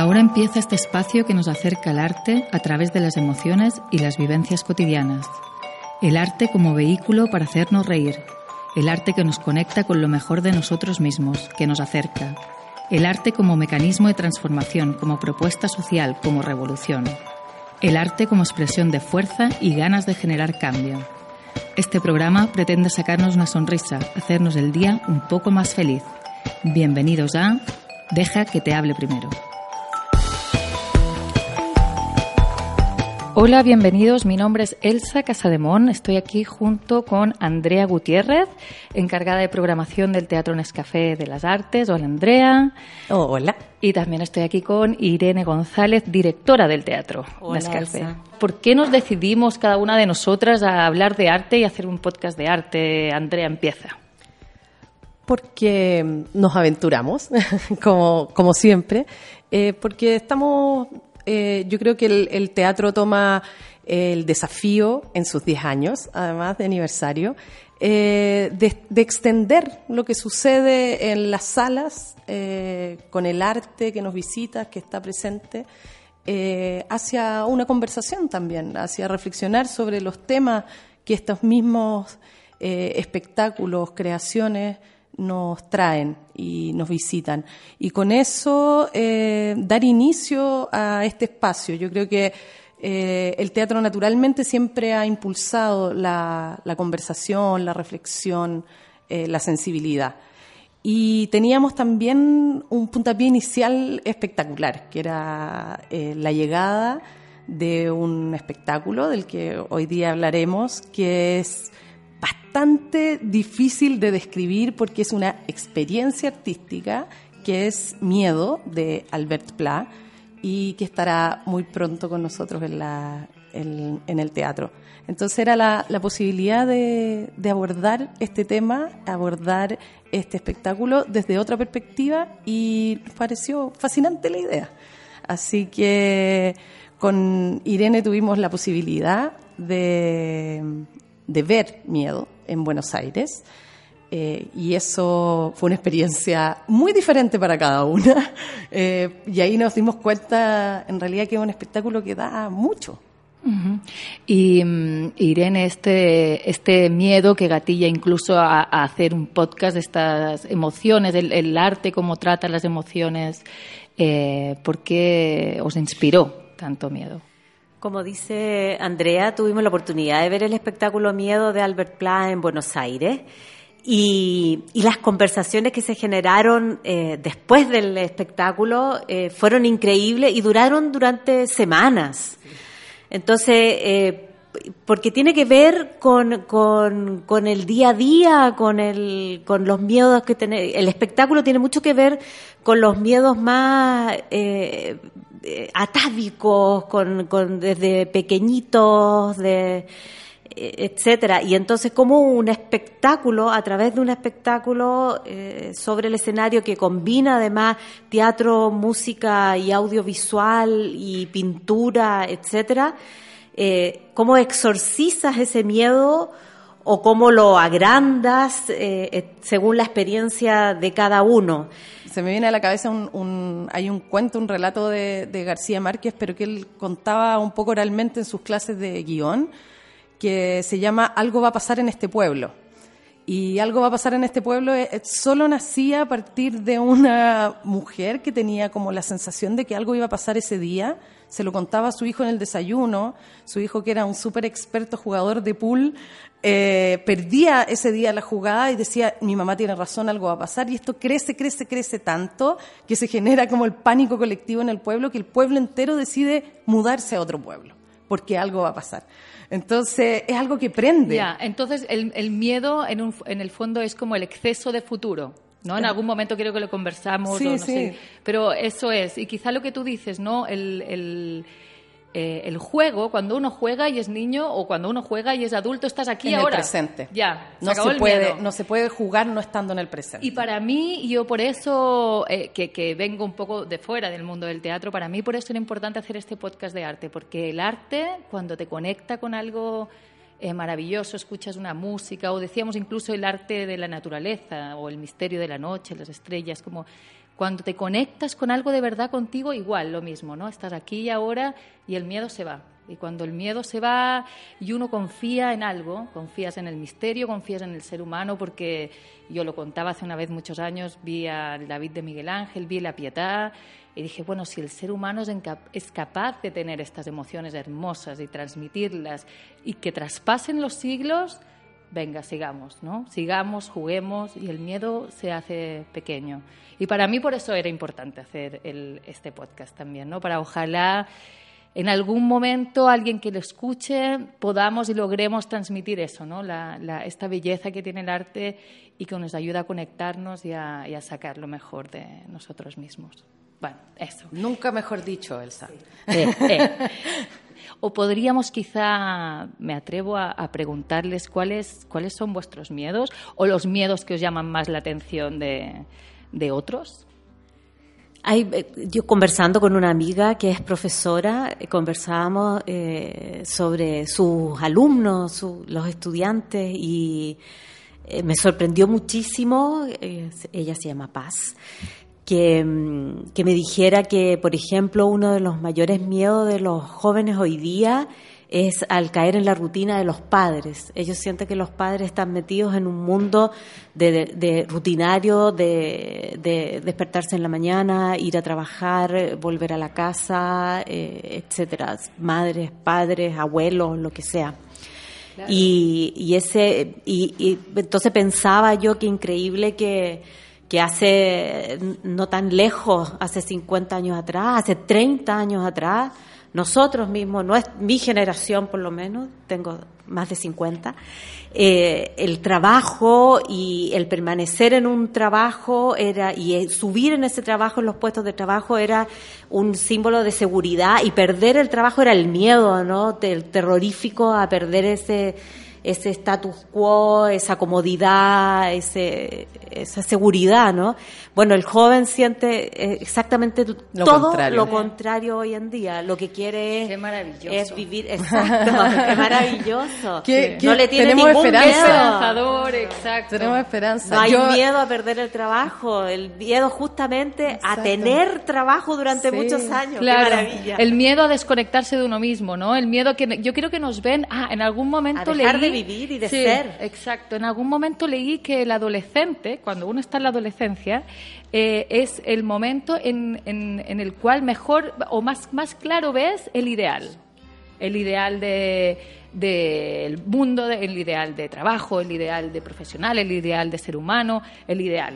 Ahora empieza este espacio que nos acerca al arte a través de las emociones y las vivencias cotidianas. El arte como vehículo para hacernos reír. El arte que nos conecta con lo mejor de nosotros mismos, que nos acerca. El arte como mecanismo de transformación, como propuesta social, como revolución. El arte como expresión de fuerza y ganas de generar cambio. Este programa pretende sacarnos una sonrisa, hacernos el día un poco más feliz. Bienvenidos a Deja que te hable primero. Hola, bienvenidos. Mi nombre es Elsa Casademón. Estoy aquí junto con Andrea Gutiérrez, encargada de programación del Teatro Nescafé de las Artes. Hola, Andrea. hola. Y también estoy aquí con Irene González, directora del Teatro Hola, Nescafé. Elsa. ¿Por qué nos decidimos cada una de nosotras a hablar de arte y hacer un podcast de arte? Andrea, empieza. Porque nos aventuramos, como, como siempre, eh, porque estamos, eh, yo creo que el, teatro toma el desafío en sus 10 años, además de aniversario, eh, de, de extender lo que sucede en las salas eh, con el arte que nos visita, que está presente, eh, hacia una conversación también, hacia reflexionar sobre los temas que estos mismos eh, espectáculos, creaciones nos traen y nos visitan. Y con eso eh, dar inicio a este espacio. Yo creo que eh, el teatro naturalmente siempre ha impulsado la, conversación, la reflexión, eh, la sensibilidad. Y teníamos también un puntapié inicial espectacular, que era la llegada de un espectáculo del que hoy día hablaremos, que es bastante difícil de describir porque es una experiencia artística que es Miedo de Albert Pla y que estará muy pronto con nosotros en, la, en, el teatro. Entonces era la, la posibilidad de, de abordar este tema, abordar este espectáculo desde otra perspectiva y nos pareció fascinante la idea. Así que con Irene tuvimos la posibilidad de, de ver miedo en Buenos Aires. Eh, y eso fue una experiencia muy diferente para cada una. Eh, y ahí nos dimos cuenta, en realidad, que es un espectáculo que da mucho. Y mm, Irene, este, este miedo que gatilla incluso a, hacer un podcast de estas emociones, el, el arte, cómo trata las emociones, eh, ¿por qué os inspiró tanto miedo? Como dice Andrea, tuvimos la oportunidad de ver el espectáculo Miedo de Albert Pla en Buenos Aires y, las conversaciones que se generaron eh, después del espectáculo eh, fueron increíbles y duraron durante semanas. Entonces, eh, porque tiene que ver con, con, con el día a día, con, el, con los miedos que tiene. El espectáculo tiene mucho que ver con los miedos más eh, atávicos, con, con desde pequeñitos, de eh, etcétera. Y entonces, como un espectáculo, a través de un espectáculo eh, sobre el escenario que combina además teatro, música y audiovisual y pintura, etcétera, eh, cómo exorcizas ese miedo o cómo lo agrandas eh, eh, según la experiencia de cada uno. Se me viene a la cabeza un, hay un cuento, un relato de, de García Márquez, pero que él contaba un poco oralmente en sus clases de guion, que se llama Algo va a pasar en este pueblo. Y algo va a pasar en este pueblo eh, solo nacía a partir de una mujer que tenía como la sensación de que algo iba a pasar ese día. Se lo contaba a su hijo en el desayuno. Su hijo, que era un súper experto jugador de pool, eh, perdía ese día la jugada y decía, mi mamá tiene razón, algo va a pasar. Y esto crece, crece, crece tanto que se genera como el pánico colectivo en el pueblo que el pueblo entero decide mudarse a otro pueblo porque algo va a pasar. Entonces, es algo que prende. Ya, entonces el, miedo en, un- en el fondo es como el exceso de futuro. ¿No? En algún momento creo que lo conversamos, Sí, o no sí. sé. Pero eso es. Y quizá lo que tú dices, ¿no? El, el, eh, el juego, cuando uno juega y es niño, o cuando uno juega y es adulto, estás aquí en ahora. el presente. Ya, se no acabó se el puede, miedo. no se puede jugar no estando en el presente. Y para mí, yo por eso, eh, que, que vengo un poco de fuera del mundo del teatro, para mí por eso era importante hacer este podcast de arte, porque el arte, cuando te conecta con algo eh, maravilloso, escuchas una música, o decíamos incluso el arte de la naturaleza, o el misterio de la noche, las estrellas, como cuando te conectas con algo de verdad contigo, igual, lo mismo, ¿no? Estás aquí y ahora y el miedo se va. Y cuando el miedo se va y uno confía en algo, confías en el misterio, confías en el ser humano, porque yo lo contaba hace una vez muchos años, vi a David de Miguel Ángel, vi la Pietà, y dije, bueno, si el ser humano es, capaz de tener estas emociones hermosas y transmitirlas y que traspasen los siglos, venga, sigamos, ¿no? Sigamos, juguemos y el miedo se hace pequeño. Y para mí por eso era importante hacer el- este podcast también, ¿no? Para ojalá en algún momento alguien que lo escuche podamos y logremos transmitir eso, ¿no? La- la- esta belleza que tiene el arte y que nos ayuda a conectarnos y a, y a sacar lo mejor de nosotros mismos. Bueno, eso. Nunca mejor dicho, Elsa. Eh, eh. O podríamos quizá, me atrevo a, a preguntarles cuáles, cuáles son vuestros miedos o los miedos que os llaman más la atención de, de otros. Hay, eh, yo conversando con una amiga que es profesora, eh, conversábamos eh, sobre sus alumnos, su- los estudiantes, y eh, me sorprendió muchísimo, eh, ella se llama Paz, que, mm, que me dijera que, por ejemplo, uno de los mayores miedos de los jóvenes hoy día es al caer en la rutina de los padres. Ellos sienten que los padres están metidos en un mundo de, de- de rutinario, de, de despertarse en la mañana, ir a trabajar, volver a la casa, eh, etcétera. Madres, padres, abuelos, lo que sea. Y, y ese y, y entonces pensaba yo que increíble que, que hace no tan lejos, hace 50 años atrás, hace 30 años atrás, nosotros mismos, no es mi generación por lo menos, tengo más de 50, eh, el trabajo y el permanecer en un trabajo era y el subir en ese trabajo, en los puestos de trabajo, era un símbolo de seguridad y perder el trabajo era el miedo, ¿no? Del terrorífico a perder ese ese status quo, esa comodidad, ese, esa seguridad, ¿no? Bueno, el joven siente eh, exactamente Lo todo contrario. lo contrario hoy en día. Lo que quiere Qué es, maravilloso. es vivir, exacto, qué maravilloso. ¿Qué- no qué- le tiene tenemos ningún esperanza? miedo. Esperanzador, exacto. Tenemos esperanza. No hay Yo- miedo a perder el trabajo, el miedo justamente a Exacto. tener trabajo durante Sí. muchos años. Claro, Qué maravilla. el miedo a desconectarse de uno mismo, ¿no? El miedo que yo creo que nos ven, ah, en algún momento A dejar leí- de vivir y de Sí, ser. Exacto, en algún momento leí que el adolescente, cuando uno está en la adolescencia, eh, es el momento en, en- en el cual mejor o más, más claro ves el ideal. El ideal de del mundo, de- el ideal de trabajo, el ideal de profesional, el ideal de ser humano, el ideal.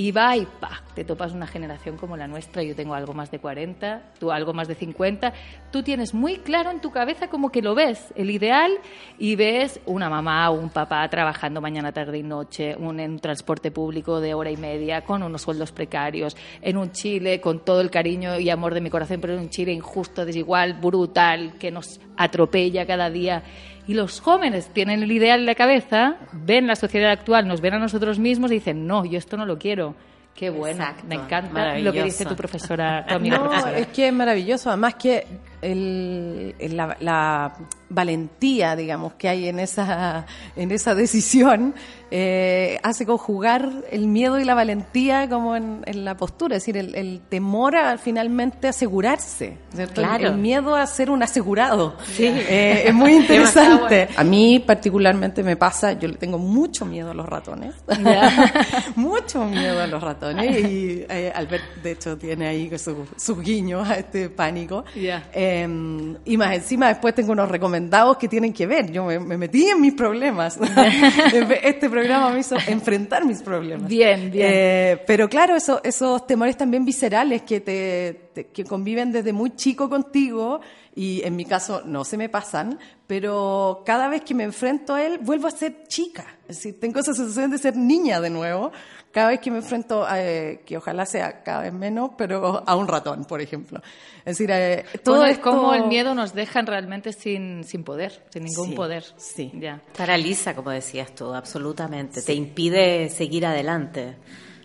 Y va y pa, te topas una generación como la nuestra, yo tengo algo más de 40, tú algo más de 50, tú tienes muy claro en tu cabeza como que lo ves, el ideal, y ves una mamá o un papá trabajando mañana, tarde y noche, un, en un transporte público de hora y media, con unos sueldos precarios, en un Chile con todo el cariño y amor de mi corazón, pero en un Chile injusto, desigual, brutal, que nos atropella cada día. Y los jóvenes tienen el ideal en la cabeza, ven la sociedad actual, nos ven a nosotros mismos y dicen, no, yo esto no lo quiero. Qué bueno, Exacto, me encanta lo que dice tu profesora, tu amiga No, profesora. es que es maravilloso. Además que el, el- la, la valentía, digamos, que hay en esa, en esa decisión eh, hace conjugar el miedo y la valentía como en, en la postura, es decir, el, el temor a finalmente asegurarse, ¿cierto? El- Claro. el, miedo a ser un asegurado. Eh, es muy interesante. A mí particularmente me pasa, yo le tengo mucho miedo a los ratones, mucho miedo a los ratones y eh, Albert de hecho tiene ahí su- sus guiños a este pánico. Ya. Eh, y más encima después tengo unos recomendados que tienen que ver. Yo me, me metí en mis problemas. este programa me hizo enfrentar mis problemas. Bien, bien. Eh, pero claro, eso, esos temores también viscerales que te, que conviven desde muy chico contigo y en mi caso no se me pasan, pero cada vez que me enfrento a él vuelvo a ser chica. Es decir, tengo esa sensación de ser niña de nuevo cada vez que me enfrento, a, eh, que ojalá sea cada vez menos, pero a un ratón, por ejemplo. Es decir, eh, todo es como el miedo nos deja realmente sin, sin poder, sin ningún poder. Sí. Ya. Paraliza, como decías tú, absolutamente. Te impide seguir adelante.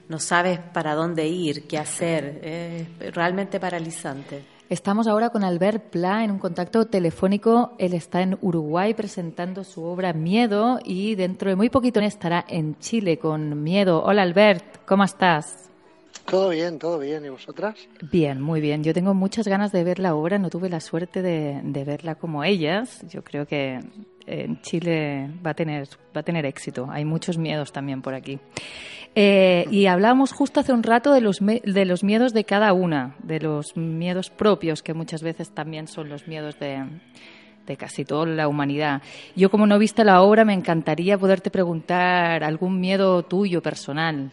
No sabes para dónde ir, qué hacer. Es realmente paralizante. Estamos ahora con Albert Pla en un contacto telefónico. Él está en Uruguay presentando su obra Miedo y dentro de muy poquito estará en Chile con Miedo. Hola Albert, ¿cómo estás? Todo bien, todo bien. ¿Y vosotras? Bien, muy bien. Yo tengo muchas ganas de ver la obra. No tuve la suerte de, de verla como ellas. Yo creo que en Chile va a tener, va a tener éxito. Hay muchos miedos también por aquí. Eh, y hablábamos justo hace un rato de los, de los miedos de cada una, de los miedos propios, que muchas veces también son los miedos de, de casi toda la humanidad. Yo, como no he visto la obra, me encantaría poderte preguntar algún miedo tuyo personal.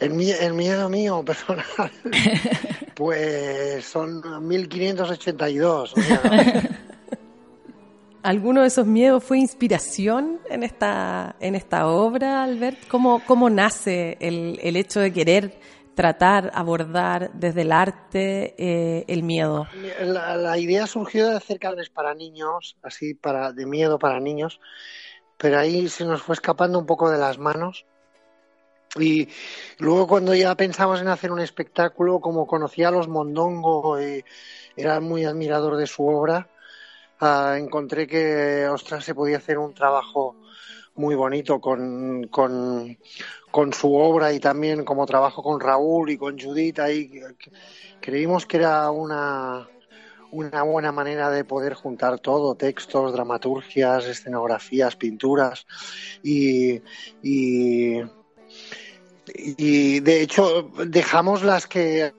El, miedo mío personal, pues son 1582. O sea, ¿Alguno de esos miedos fue inspiración en esta, en esta obra, Albert? ¿Cómo, cómo nace el, el hecho de querer tratar, abordar desde el arte eh, el miedo? La, la, idea surgió de hacer canales para niños, así para de miedo para niños, pero ahí se nos fue escapando un poco de las manos. Y luego cuando ya pensamos en hacer un espectáculo, como conocía a los Mondongo y era muy admirador de su obra, uh, encontré que, ostras, se podía hacer un trabajo muy bonito con, con, con, su obra y también como trabajo con Raúl y con Judith. Ahí creímos que era una, una buena manera de poder juntar todo, textos, dramaturgias, escenografías, pinturas y, y de hecho dejamos las que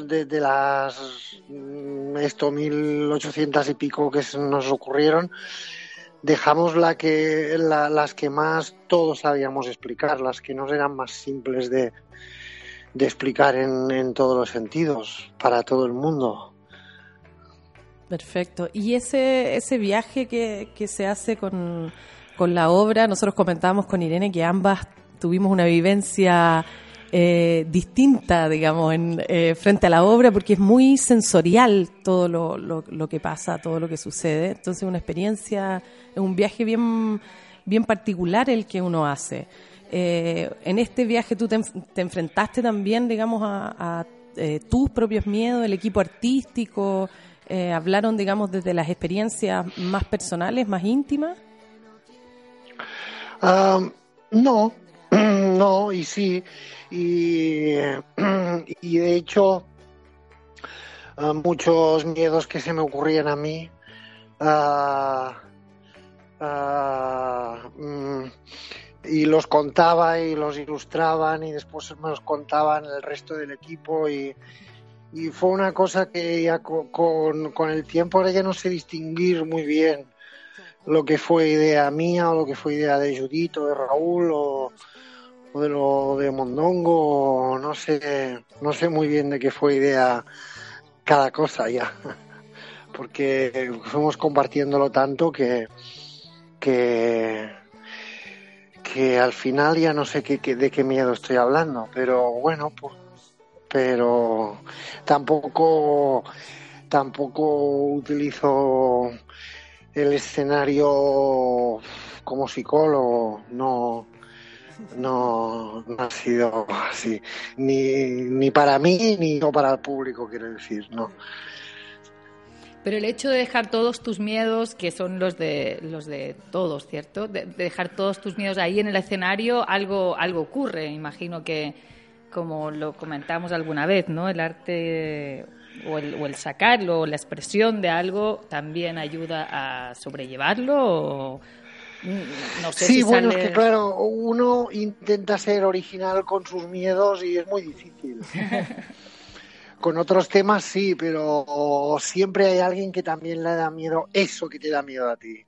de, de las mm, esto mil ochocientas y pico que nos ocurrieron dejamos las que más todos sabíamos explicar las que no eran más simples de, de explicar en, en, todos los sentidos para todo el mundo. Perfecto. Y ese ese viaje que, que se hace con, con la obra nosotros comentábamos con Irene que ambas tuvimos una vivencia eh, distinta, digamos, en, eh, frente a la obra, porque es muy sensorial todo lo, lo, que pasa, todo lo que sucede. Entonces, una experiencia, un viaje bien, bien particular el que uno hace. Eh, en este viaje tú te, te, enfrentaste también, digamos, a, eh, tus propios miedos, el equipo artístico, hablaron, digamos, desde las experiencias más personales, más íntimas. Um, no, no, y sí. Y, y de hecho, uh, muchos miedos que se me ocurrían a mí, uh, uh, y los contaba y los ilustraban y después me los contaban el resto del equipo y, y fue una cosa que ya con, con, con, el tiempo ahora ya no sé distinguir muy bien lo que fue idea mía o lo que fue idea de Judith o de Raúl o, o de lo de Mondongo, no sé, no sé muy bien de qué fue idea cada cosa ya, porque fuimos compartiéndolo tanto que, que, que al final ya no sé qué, de qué miedo estoy hablando, pero bueno, pues, pero tampoco, tampoco utilizo el escenario como psicólogo, no, no, ha sido así, ni, ni para mí ni para el público, quiero decir, no. Pero el hecho de dejar todos tus miedos, que son los de los de todos, ¿cierto? De, de dejar todos tus miedos ahí en el escenario, algo algo ocurre. Imagino que, como lo comentamos alguna vez, ¿no? El arte o el, o el sacarlo, o la expresión de algo, también ayuda a sobrellevarlo. O, no sé sí, si bueno, sale... es que claro, uno intenta ser original con sus miedos y es muy difícil. con otros temas sí, pero siempre hay alguien que también le da miedo eso que te da miedo a ti.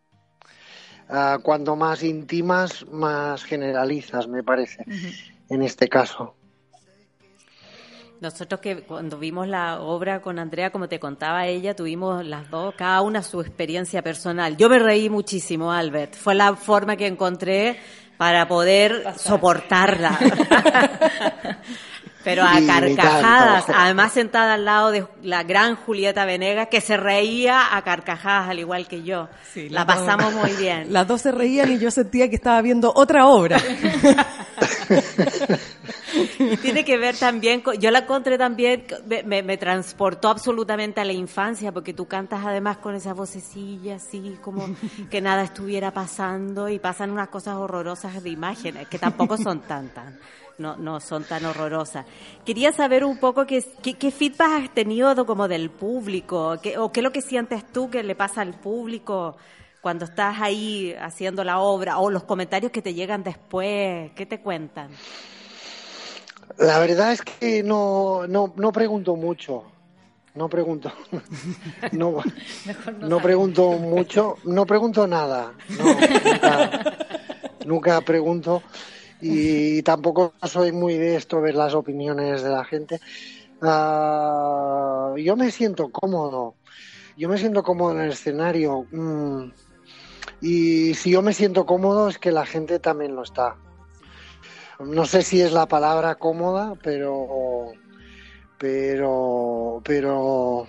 Uh, cuando más intimas, más generalizas, me parece, uh -huh. en este caso. Nosotros que cuando vimos la obra con Andrea, como te contaba ella, tuvimos las dos, cada una su experiencia personal. Yo me reí muchísimo, Albert. Fue la forma que encontré para poder soportarla. Pero a carcajadas, además sentada al lado de la gran Julieta Venegas, que se reía a carcajadas al igual que yo. la pasamos muy bien. Las dos se reían y yo sentía que estaba viendo otra obra. tiene que ver también, yo la encontré también, me, me, transportó absolutamente a la infancia, porque tú cantas además con esa vocecilla, así como que nada estuviera pasando y pasan unas cosas horrorosas de imágenes, que tampoco son tantas no, no son tan horrorosas. Quería saber un poco qué, qué, feedback has tenido como del público, qué, o qué es lo que sientes tú que le pasa al público cuando estás ahí haciendo la obra, o los comentarios que te llegan después, ¿qué te cuentan? La verdad es que no, no, no pregunto mucho. No pregunto. No, no, pregunto mucho. No pregunto nada. nunca, nunca pregunto y tampoco soy muy de esto ver las opiniones de la gente. Ah, yo me siento cómodo, yo me siento cómodo en el escenario mm, y si yo me siento cómodo es que la gente también lo está. No sé si es la palabra cómoda, pero pero pero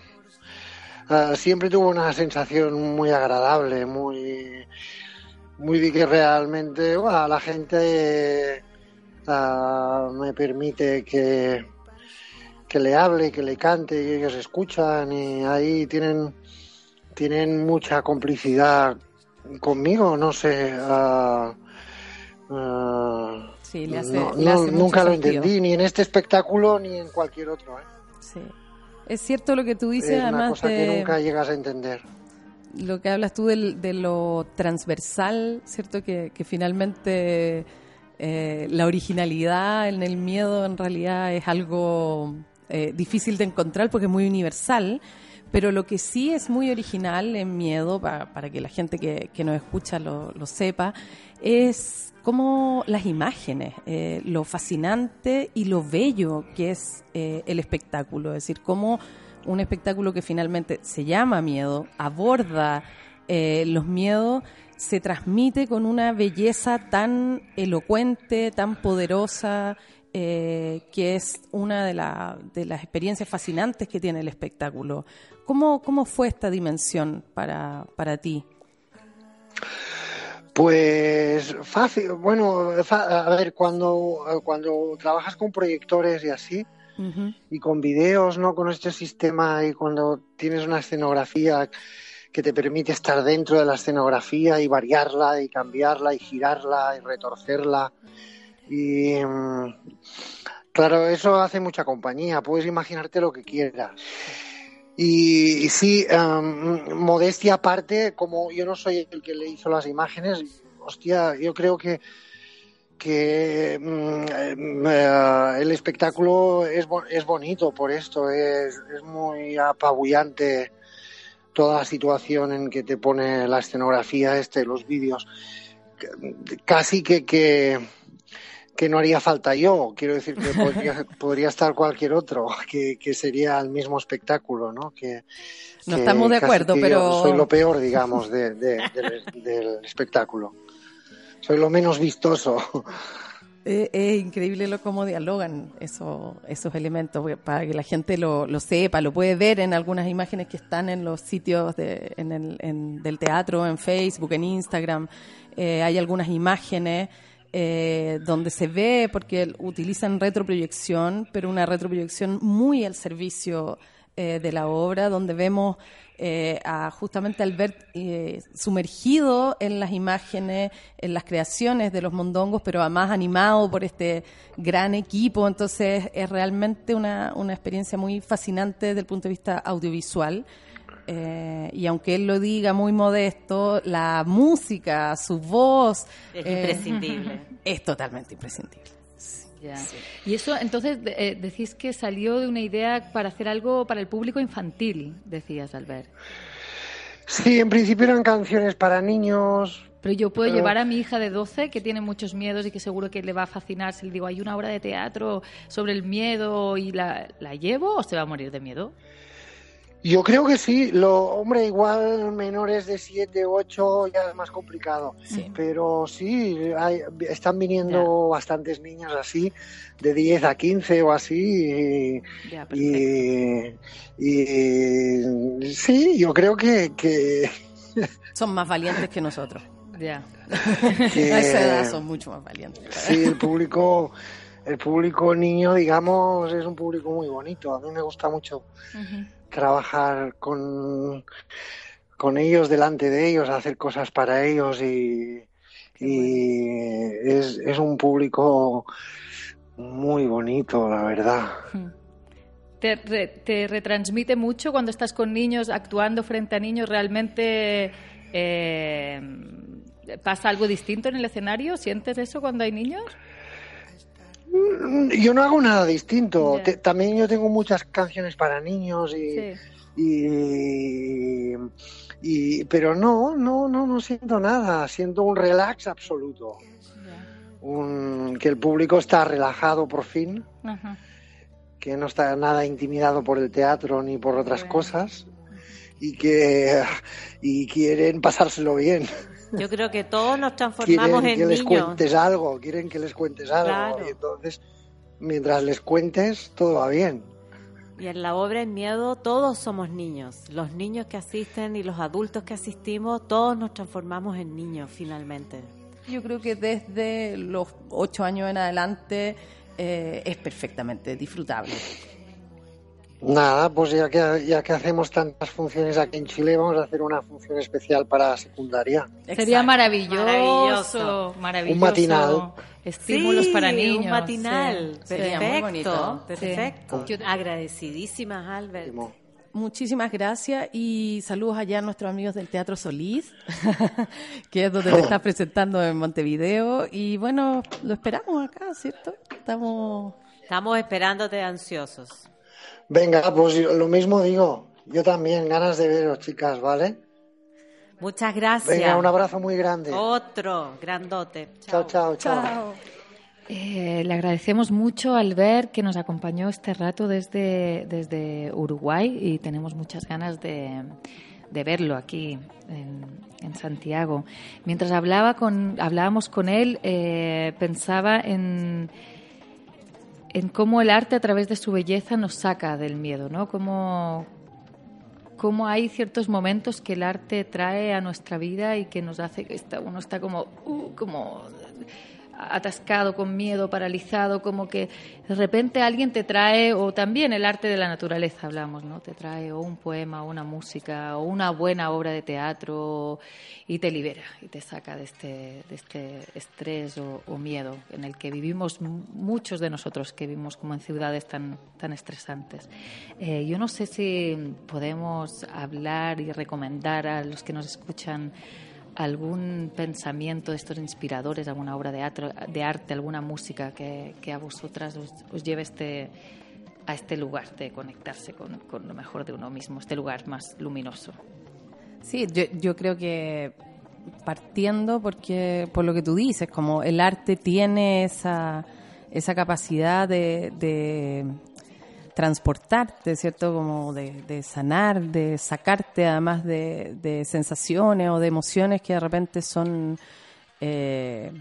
ah, siempre tuve una sensación muy agradable, muy muy bien que realmente la gente ah, me permite que, que le hable, que le cante y ellos escuchan y ahí tienen, tienen mucha complicidad conmigo, no sé. Uh, sí, le hace, nunca lo entendí, ni en este espectáculo ni en cualquier otro. ¿eh? Sí. Es cierto lo que tú dices, es además. Una cosa que nunca llegas a entender lo que hablas tú de lo transversal, ¿cierto? Que, finalmente eh, la originalidad en el miedo en realidad es algo eh, difícil de encontrar porque es muy universal, pero lo que sí es muy original en miedo, para, que la gente que, nos escucha lo, sepa, es como las imágenes, eh, lo fascinante y lo bello que es el espectáculo, es decir, cómo un espectáculo que finalmente se llama Miedo, aborda eh, los miedos, se transmite con una belleza tan elocuente, tan poderosa, eh, que es una de, de, las experiencias fascinantes que tiene el espectáculo. ¿Cómo, cómo fue esta dimensión para, para ti? Pues fácil, bueno, a ver, cuando, cuando trabajas con proyectores y así, y con videos, ¿no? Con este sistema y cuando tienes una escenografía que te permite estar dentro de la escenografía y variarla y cambiarla y girarla y retorcerla. Y mm, claro, eso hace mucha compañía, puedes imaginarte lo que quieras. Y, sí, em, modestia aparte, como yo no soy el que le hizo las imágenes, hostia, yo creo que que mm, eh, el espectáculo es, es bonito por esto, es, es, muy apabullante toda la situación en que te pone la escenografía, este, los vídeos. Casi que, que, que no haría falta yo, quiero decir que podría, podría estar cualquier otro, que, que, sería el mismo espectáculo, ¿no? Que, no estamos de acuerdo, pero... Soy lo peor, digamos, de, del espectáculo soy lo menos vistoso. Es, increíble lo cómo dialogan esos, esos elementos, para que la gente lo, lo, sepa, lo puede ver en algunas imágenes que están en los sitios de, en el, en, del teatro, en Facebook, en Instagram. Eh, hay algunas imágenes eh, donde se ve, porque utilizan retroproyección, pero una retroproyección muy al servicio eh, de la obra, donde vemos eh, a justamente al ver eh, sumergido en las imágenes, en las creaciones de los mondongos, pero además animado por este gran equipo. Entonces es realmente una, una experiencia muy fascinante desde el punto de vista audiovisual. Eh, y aunque él lo diga muy modesto, la música, su voz... Es imprescindible. Es totalmente imprescindible. Y eso, entonces, eh, decís que salió de una idea para hacer algo para el público infantil, decías, Albert. Sí, en principio eran canciones para niños, Pero yo puedo llevar a mi hija de 12 que tiene muchos miedos y que seguro que le va a fascinar. Si le digo, hay una obra de teatro sobre el miedo y la, la llevo o se va a morir de miedo. Yo creo que sí, lo, hombre, igual menores de 7, 8 ya es más complicado. Pero sí, hay, están viniendo bastantes niños así, de 10 a 15 o así. Y, y, sí, yo creo que, que... Son más valientes que nosotros. Ya. Que, a esa edad son mucho más valientes. Sí, el público el público niño, digamos, es un público muy bonito. A mí me gusta mucho trabajar con, con ellos, delante de ellos, hacer cosas para ellos y, es, es un público muy bonito, la verdad. Hmm. Te, te, retransmite mucho cuando estás con niños, actuando frente a niños, realmente eh, pasa algo distinto en el escenario. ¿Sientes eso cuando hay niños? Mm, yo no hago nada distinto. también yo tengo muchas canciones para niños y, y, pero no, no, no, no siento nada. Siento un relax absoluto. Un, que el público está relajado por fin. Que no está nada intimidado por el teatro ni por otras cosas. Y que y quieren pasárselo bien. Yo creo que todos nos transformamos quieren que les cuentes algo, quieren que les cuentes algo. Y entonces, mientras les cuentes, todo va bien. Y en la obra En Miedo todos somos niños. Los niños que asisten y los adultos que asistimos, todos nos transformamos en niños finalmente. Yo creo que desde los ocho años en adelante eh, es perfectamente disfrutable. Nada, pues ya que, ya que hacemos tantas funciones aquí en Chile, vamos a hacer una función especial para secundaria. Sería maravilloso, maravilloso, Un matinal. Estímulos para niños. Un matinal. Perfecto. muy bonito. Perfecto. Agradecidísimas, Albert. Muchísimas gracias y saludos allá a nuestros amigos del Teatro Solís, que es donde te estás presentando en Montevideo. Y bueno, lo esperamos acá, ¿cierto? Estamos... Estamos esperándote ansiosos. Venga, pues lo mismo digo. Yo también, ganas de veros, chicas, ¿vale? Muchas gracias. Venga, un abrazo muy grande. Otro, grandote. Chao, chao, chao. Eh, le agradecemos mucho al ver que nos acompañó este rato desde, desde Uruguay y tenemos muchas ganas de, de verlo aquí en, en, Santiago. Mientras hablaba con, hablábamos con él, eh, pensaba en en cómo el arte a través de su belleza nos saca del miedo, ¿no? Cómo, cómo hay ciertos momentos que el arte trae a nuestra vida y que nos hace que uno está como, uh, como atascado con miedo, paralizado, como que de repente alguien te trae, o también el arte de la naturaleza hablamos, ¿no? Te trae o un poema, o una música, o una buena obra de teatro y te libera y te saca de este, de este estrés o, miedo en el que vivimos muchos de nosotros que vivimos como en ciudades tan, tan estresantes. Eh, yo no sé si podemos hablar y recomendar a los que nos escuchan algún pensamiento de estos inspiradores, alguna obra de, de arte, alguna música que, a vosotras os, lleve este, a este lugar de conectarse con, lo mejor de uno mismo, este lugar más luminoso. Sí, yo, yo creo que partiendo porque por lo que tú dices, como el arte tiene esa, esa capacidad de transportarte, ¿cierto? Como de, sanar, de sacarte además de, sensaciones o de emociones que de repente son eh,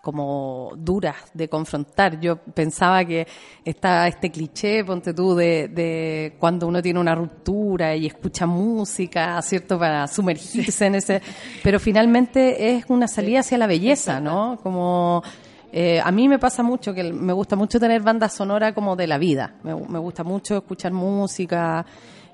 como duras de confrontar. Yo pensaba que está este cliché, ponte tú, de, de cuando uno tiene una ruptura y escucha música, ¿cierto? Para sumergirse en ese... Pero finalmente es una salida hacia la belleza, ¿no? Como eh, a mí me pasa mucho que me gusta mucho tener banda sonora como de la vida. Me, gusta mucho escuchar música.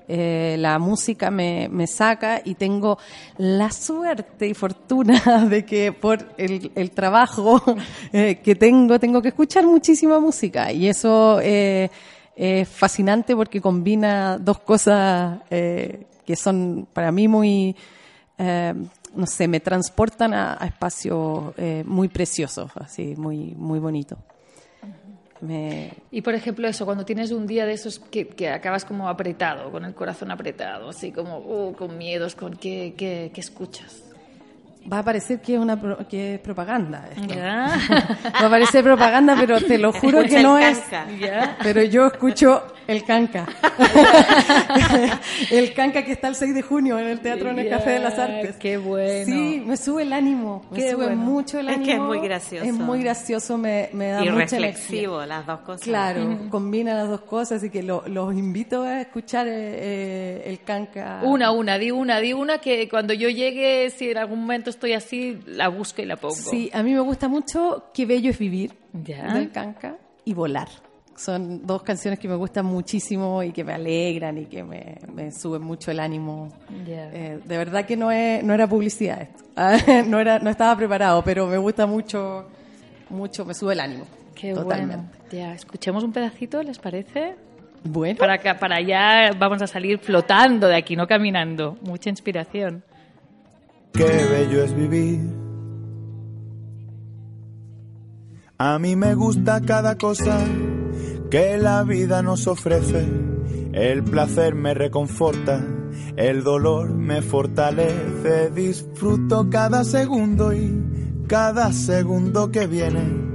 Eh, la música me, saca y tengo la suerte y fortuna de que por el, trabajo eh, que tengo, tengo que escuchar muchísima música. Y eso es fascinante porque combina dos cosas que son para mí muy no sé, me transportan a, espacios eh, muy preciosos, así, muy, muy bonitos. Y por ejemplo eso, cuando tienes un día de esos que, que acabas como apretado, con el corazón apretado, así como uh, con miedos, con qué, qué, escuchas. Va a parecer que es una pro- que es propaganda. esto. va a parecer propaganda, pero te lo juro Escucha que no el es. canca. Pero yo escucho el canca. el canca que está el 6 de junio en el Teatro en el Café de las Artes. qué bueno. Sí, me sube el ánimo. Me Qué sube bueno. mucho el Es ánimo. que es muy gracioso. Es muy gracioso, me, me da y mucha energía. reflexivo, las dos cosas. Claro, combina las dos cosas, así que lo- los invito a escuchar eh, eh, el canca. Una, una, di una, di una que cuando yo llegue, si en algún momento estoy así, la busco y la pongo. Sí, a mí me gusta mucho Qué bello es vivir Ya. del canca y Volar. Son dos canciones que me gustan muchísimo y que me alegran y que me, me suben mucho el ánimo. Ya. Eh, de verdad que no, es, no era publicidad esto. Ah, no, era, no estaba preparado, pero me gusta mucho, mucho, me sube el ánimo. Qué Totalmente. bueno. Ya, escuchemos un pedacito, ¿les parece? Bueno, Para, para allá vamos a salir flotando de aquí, no caminando. Mucha inspiración. Qué bello es vivir. A mí me gusta cada cosa que la vida nos ofrece. El placer me reconforta, el dolor me fortalece. Disfruto cada segundo y cada segundo que viene.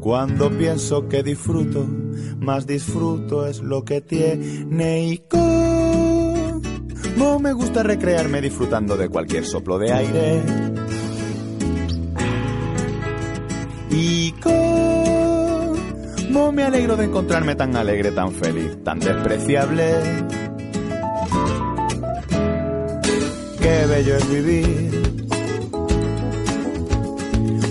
Cuando pienso que disfruto, más disfruto es lo que tiene y como me gusta recrearme disfrutando de cualquier soplo de aire. Y como me alegro de encontrarme tan alegre, tan feliz, tan despreciable. Qué bello es vivir.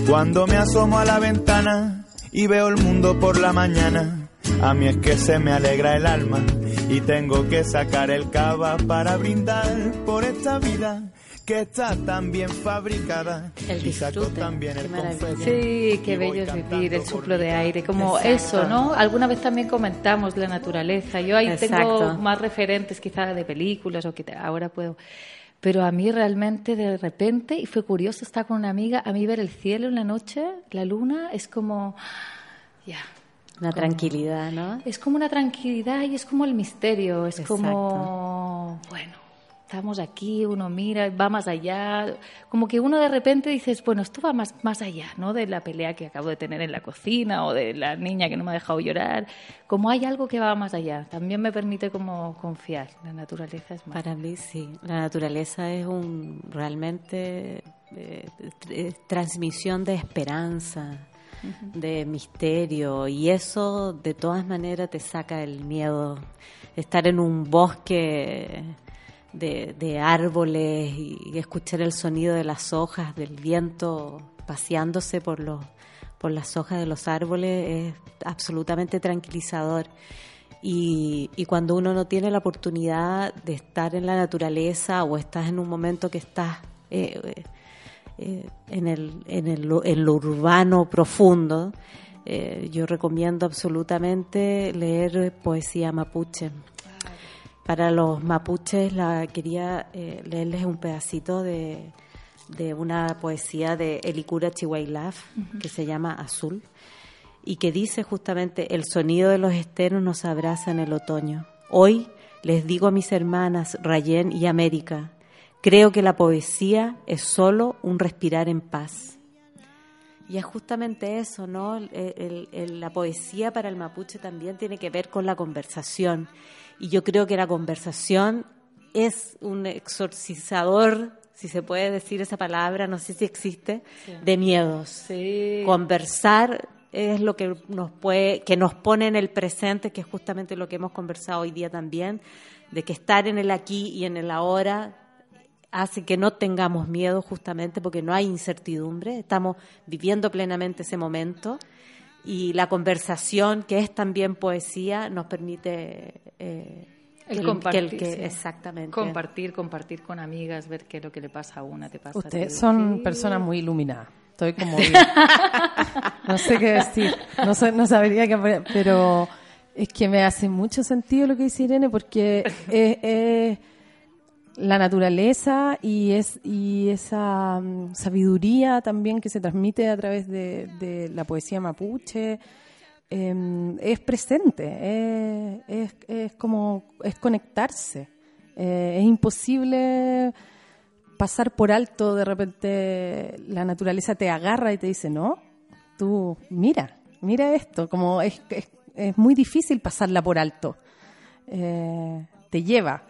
Cuando me asomo a la ventana y veo el mundo por la mañana, a mí es que se me alegra el alma y tengo que sacar el cava para brindar por esta vida que está tan bien fabricada. El disfrute, también qué el maravilla. Sí, qué bello es vivir, el soplo de aire, como Exacto. eso, ¿no? Alguna vez también comentamos la naturaleza. Yo ahí tengo Exacto. más referentes quizá de películas o que ahora puedo... Pero a mí realmente de repente, y fue curioso estar con una amiga, a mí ver el cielo en la noche, la luna, es como... Ya, Una tranquilidad, ¿no? es como una tranquilidad y es como el misterio, es Exacto. como, bueno, estamos aquí, uno mira, va más allá, como que uno de repente dices, bueno, esto va más, más allá, ¿no? De la pelea que acabo de tener en la cocina o de la niña que no me ha dejado llorar, como hay algo que va más allá, también me permite como confiar, la naturaleza es más. Para mí sí, la naturaleza es un realmente eh, eh, transmisión de esperanza, de misterio y eso de todas maneras te saca el miedo. Estar en un bosque de, árboles y escuchar el sonido de las hojas, del viento paseándose por los por las hojas de los árboles es absolutamente tranquilizador. Y, y cuando uno no tiene la oportunidad de estar en la naturaleza o estás en un momento que estás eh, eh, en, el, en, el, en lo urbano profundo, eh, yo recomiendo absolutamente leer poesía mapuche. Para los mapuches la, quería eh, leerles un pedacito de, de una poesía de Elikura Chihuailaf que se llama Azul y que dice justamente el sonido de los esteros nos abraza en el otoño. Hoy les digo a mis hermanas Rayén y América, creo que la poesía es solo un respirar en paz. Y es justamente eso, ¿no? El- el- el- la poesía para el mapuche también tiene que ver con la conversación. Y yo creo que la conversación es un exorcizador, si se puede decir esa palabra, no sé si existe, de miedos. Sí. Conversar es lo que nos puede, que nos pone en el presente, que es justamente lo que hemos conversado hoy día también, de que estar en el aquí y en el ahora hace que no tengamos miedo justamente porque no hay incertidumbre, estamos viviendo plenamente ese momento y la conversación, que es también poesía, nos permite... eh, El que compartir, que- que- sí. Exactamente. Compartir, compartir con amigas, ver qué es lo que le pasa a una, te pasa a Ustedes ti. son Sí. personas muy iluminadas. Estoy como... no sé qué decir. No, sé- no sabría qué... Pero es que me hace mucho sentido lo que dice Irene porque es, es la naturaleza y, es, y esa mm, sabiduría también que se transmite a través de, la poesía mapuche eh, es presente, eh, es, es como es conectarse. Eh, es imposible pasar por alto, de repente la naturaleza te agarra y te dice, no, tú mira, mira esto, como es, es, muy difícil pasarla por alto. Eh, te lleva.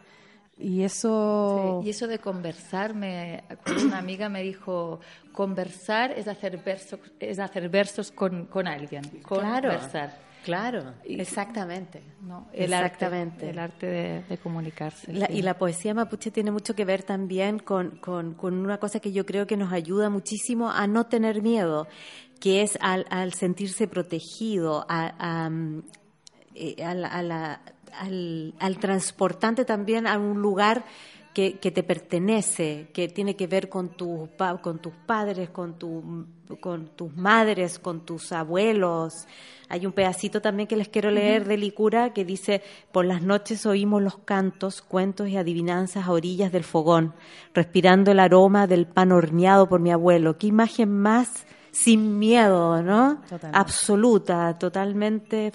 Y eso... y eso de conversar, me, una amiga me dijo, conversar es hacer versos, es hacer versos con, con alguien. Conversar. Claro, exactamente. ¿no? El Arte, el arte de, comunicarse. Y la poesía mapuche tiene mucho que ver también con, con, una cosa que yo creo que nos ayuda muchísimo a no tener miedo, que es al, al sentirse protegido, a, a, eh, a la al, al transportante también a un lugar que, que, te pertenece, que tiene que ver con, tu, con tus padres, con, tu, con tus madres, con tus abuelos. Hay un pedacito también que les quiero leer de Licura que dice, por las noches oímos los cantos, cuentos y adivinanzas a orillas del fogón, respirando el aroma del pan horneado por mi abuelo. Qué imagen más sin miedo, ¿no? Absoluta, totalmente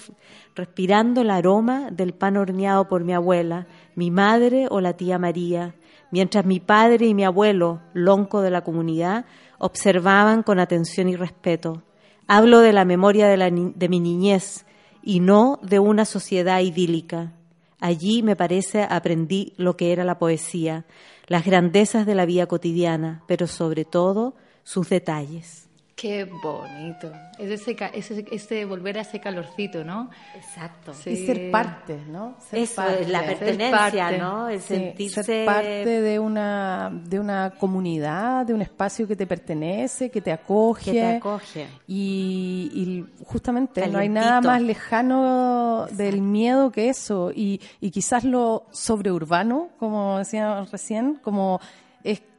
respirando el aroma del pan horneado por mi abuela, mi madre o la tía María, mientras mi padre y mi abuelo, lonco de la comunidad, observaban con atención y respeto. Hablo de la memoria de, de mi niñez y no de una sociedad idílica. Allí, me parece, aprendí lo que era la poesía, las grandezas de la vida cotidiana, pero sobre todo sus detalles. Qué bonito. Es ese, ese, ese, volver a ese calorcito, ¿no? Exacto. Y ser parte, ¿no? Ser Eso, parte. la pertenencia, ¿no? El sentirse... Ser parte de una, de una comunidad, de un espacio que te pertenece, que te acoge. Que te acoge. Y, y justamente no hay nada más lejano del miedo que eso. Y, y quizás lo sobreurbano, como decíamos recién, como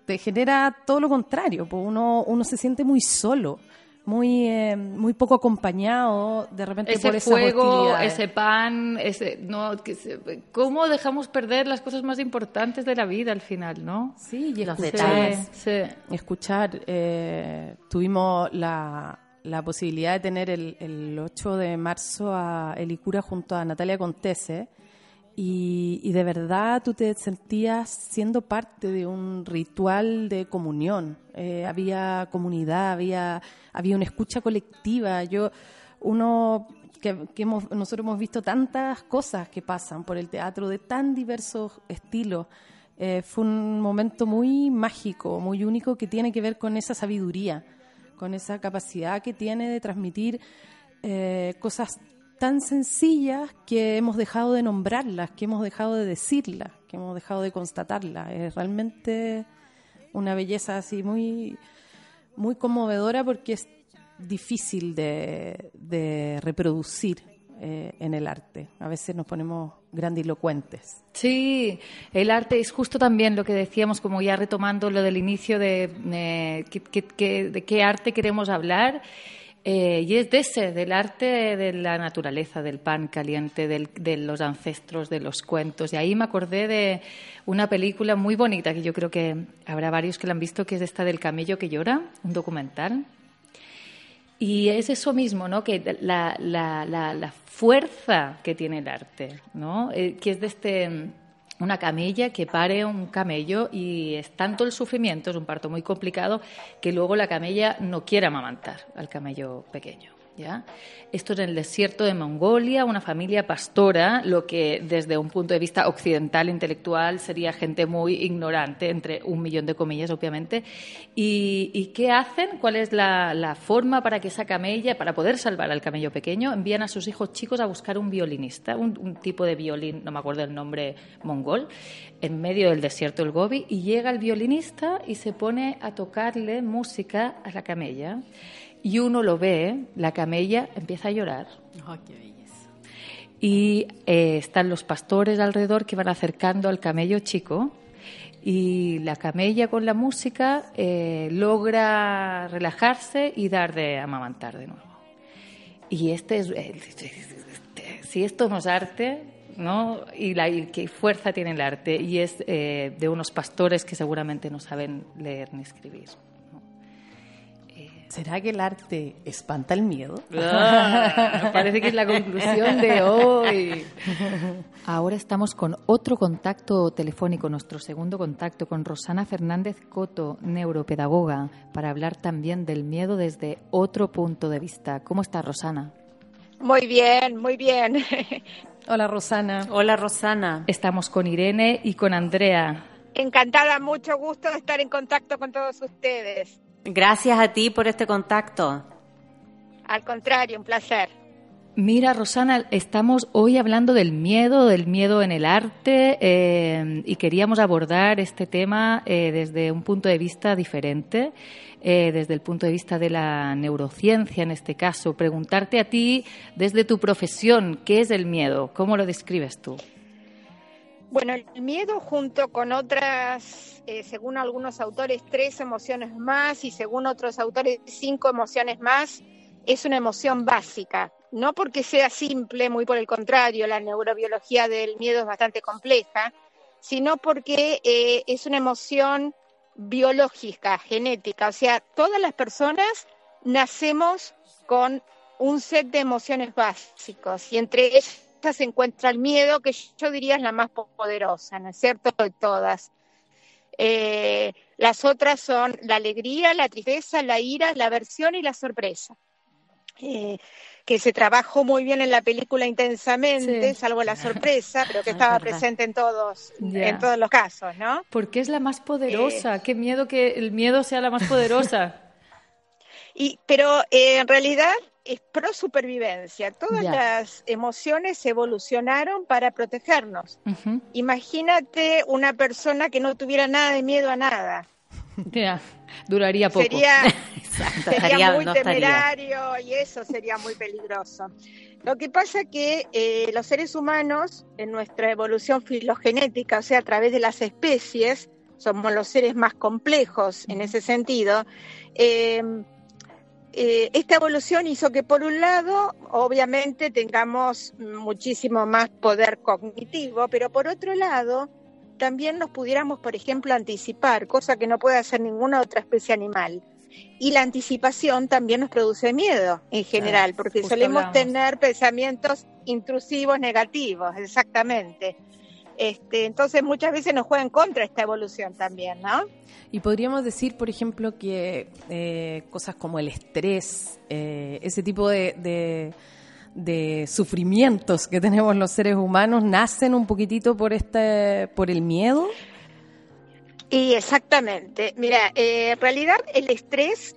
te genera todo lo contrario, pues uno, uno se siente muy solo, muy, eh, muy poco acompañado de repente ese por esa fuego, ese pan, ese, no, ¿cómo dejamos perder las cosas más importantes de la vida al final, no? Sí, y escuchar, escuchar eh, tuvimos la, la posibilidad de tener el, el 8 de marzo a Elicura junto a Natalia Contese y, de verdad tú te sentías siendo parte de un ritual de comunión. Eh, había comunidad, había, había una escucha colectiva. Yo, uno que, hemos, nosotros hemos visto tantas cosas que pasan por el teatro de tan diversos estilos. Eh, fue un momento muy mágico, muy único que tiene que ver con esa sabiduría, con esa capacidad que tiene de transmitir eh, cosas tan sencillas que hemos dejado de nombrarlas, que hemos dejado de decirlas, que hemos dejado de constatarlas. Es realmente una belleza así muy, muy conmovedora porque es difícil de, reproducir eh, en el arte. A veces nos ponemos grandilocuentes. Sí, el arte es justo también lo que decíamos, como ya retomando lo del inicio de, eh, de qué arte queremos hablar eh, y es de ese, del arte de la naturaleza, del pan caliente, de los ancestros, de los cuentos. Y ahí me acordé de una película muy bonita, que yo creo que habrá varios que la han visto, que es esta del camello que llora, un documental. Y es eso mismo, ¿no? Que la, la fuerza que tiene el arte, ¿no? Eh, que es de este una camella que pare un camello y es tanto el sufrimiento, es un parto muy complicado, que luego la camella no quiere amamantar al camello pequeño. Esto es en el desierto de Mongolia, una familia pastora, lo que desde un punto de vista occidental, intelectual, sería gente muy ignorante, entre un millón de comillas, obviamente. ¿Y, qué hacen? ¿Cuál es la, forma para que esa camella, para poder salvar al camello pequeño, envían a sus hijos chicos a buscar un violinista, un, tipo de violín, no me acuerdo el nombre mongol, en medio del desierto del Gobi, y llega el violinista y se pone a tocarle música a la camella y uno lo ve, la camella empieza a llorar. Y eh, están los pastores alrededor que van acercando al camello chico y la camella con la música eh, logra relajarse y dar de amamantar de nuevo. Y este es, si esto no es arte, ¿no? Y, la, qué fuerza tiene el arte, y es eh, de unos pastores que seguramente no saben leer ni escribir. ¿Será que el arte espanta el miedo? Ah, parece que es la conclusión de hoy. Ahora estamos con otro contacto telefónico, nuestro segundo contacto con Rosana Fernández Coto, neuropedagoga, para hablar también del miedo desde otro punto de vista. ¿Cómo está Rosana? Muy bien, muy bien. Hola Rosana. Hola Rosana. Estamos con Irene y con Andrea. Encantada, mucho gusto de estar en contacto con todos ustedes. Gracias a ti por este contacto. Al contrario, un placer. Mira, Rosana, estamos hoy hablando del miedo, del miedo en el arte, eh, y queríamos abordar este tema eh, desde un punto de vista diferente, eh, desde el punto de vista de la neurociencia en este caso. Preguntarte a ti, desde tu profesión, ¿qué es el miedo? ¿Cómo lo describes tú? Bueno, el miedo junto con otras, eh, según algunos autores, tres emociones más y según otros autores, cinco emociones más, es una emoción básica. No porque sea simple, muy por el contrario, la neurobiología del miedo es bastante compleja, sino porque eh, es una emoción biológica, genética. O sea, todas las personas nacemos con un set de emociones básicos y entre ellas se encuentra el miedo, que yo diría es la más poderosa, ¿no es cierto?, de todas. Eh, las otras son la alegría, la tristeza, la ira, la aversión y la sorpresa. Eh, que se trabajó muy bien en la película intensamente, salvo la sorpresa, pero que estaba presente en todos, en todos los casos, ¿no? Porque es la más poderosa. Qué miedo que el miedo sea la más poderosa. y, pero eh, en realidad es pro supervivencia. Todas las emociones evolucionaron para protegernos. Imagínate una persona que no tuviera nada de miedo a nada. Ya, duraría poco. Sería, sería muy temerario y eso sería muy peligroso. Lo que pasa es que eh, los seres humanos, en nuestra evolución filogenética, o sea, a través de las especies, somos los seres más complejos en ese sentido, eh, eh, esta evolución hizo que, por un lado, obviamente tengamos muchísimo más poder cognitivo, pero por otro lado, también nos pudiéramos, por ejemplo, anticipar, cosa que no puede hacer ninguna otra especie animal. Y la anticipación también nos produce miedo en general, porque solemos tener pensamientos intrusivos negativos, exactamente. Este, entonces muchas veces nos juega en contra esta evolución también, ¿no? Y podríamos decir, por ejemplo, que eh, cosas como el estrés, eh, ese tipo de, de, sufrimientos que tenemos los seres humanos, nacen un poquitito por este, por el miedo. Y exactamente. Mira, eh, en realidad el estrés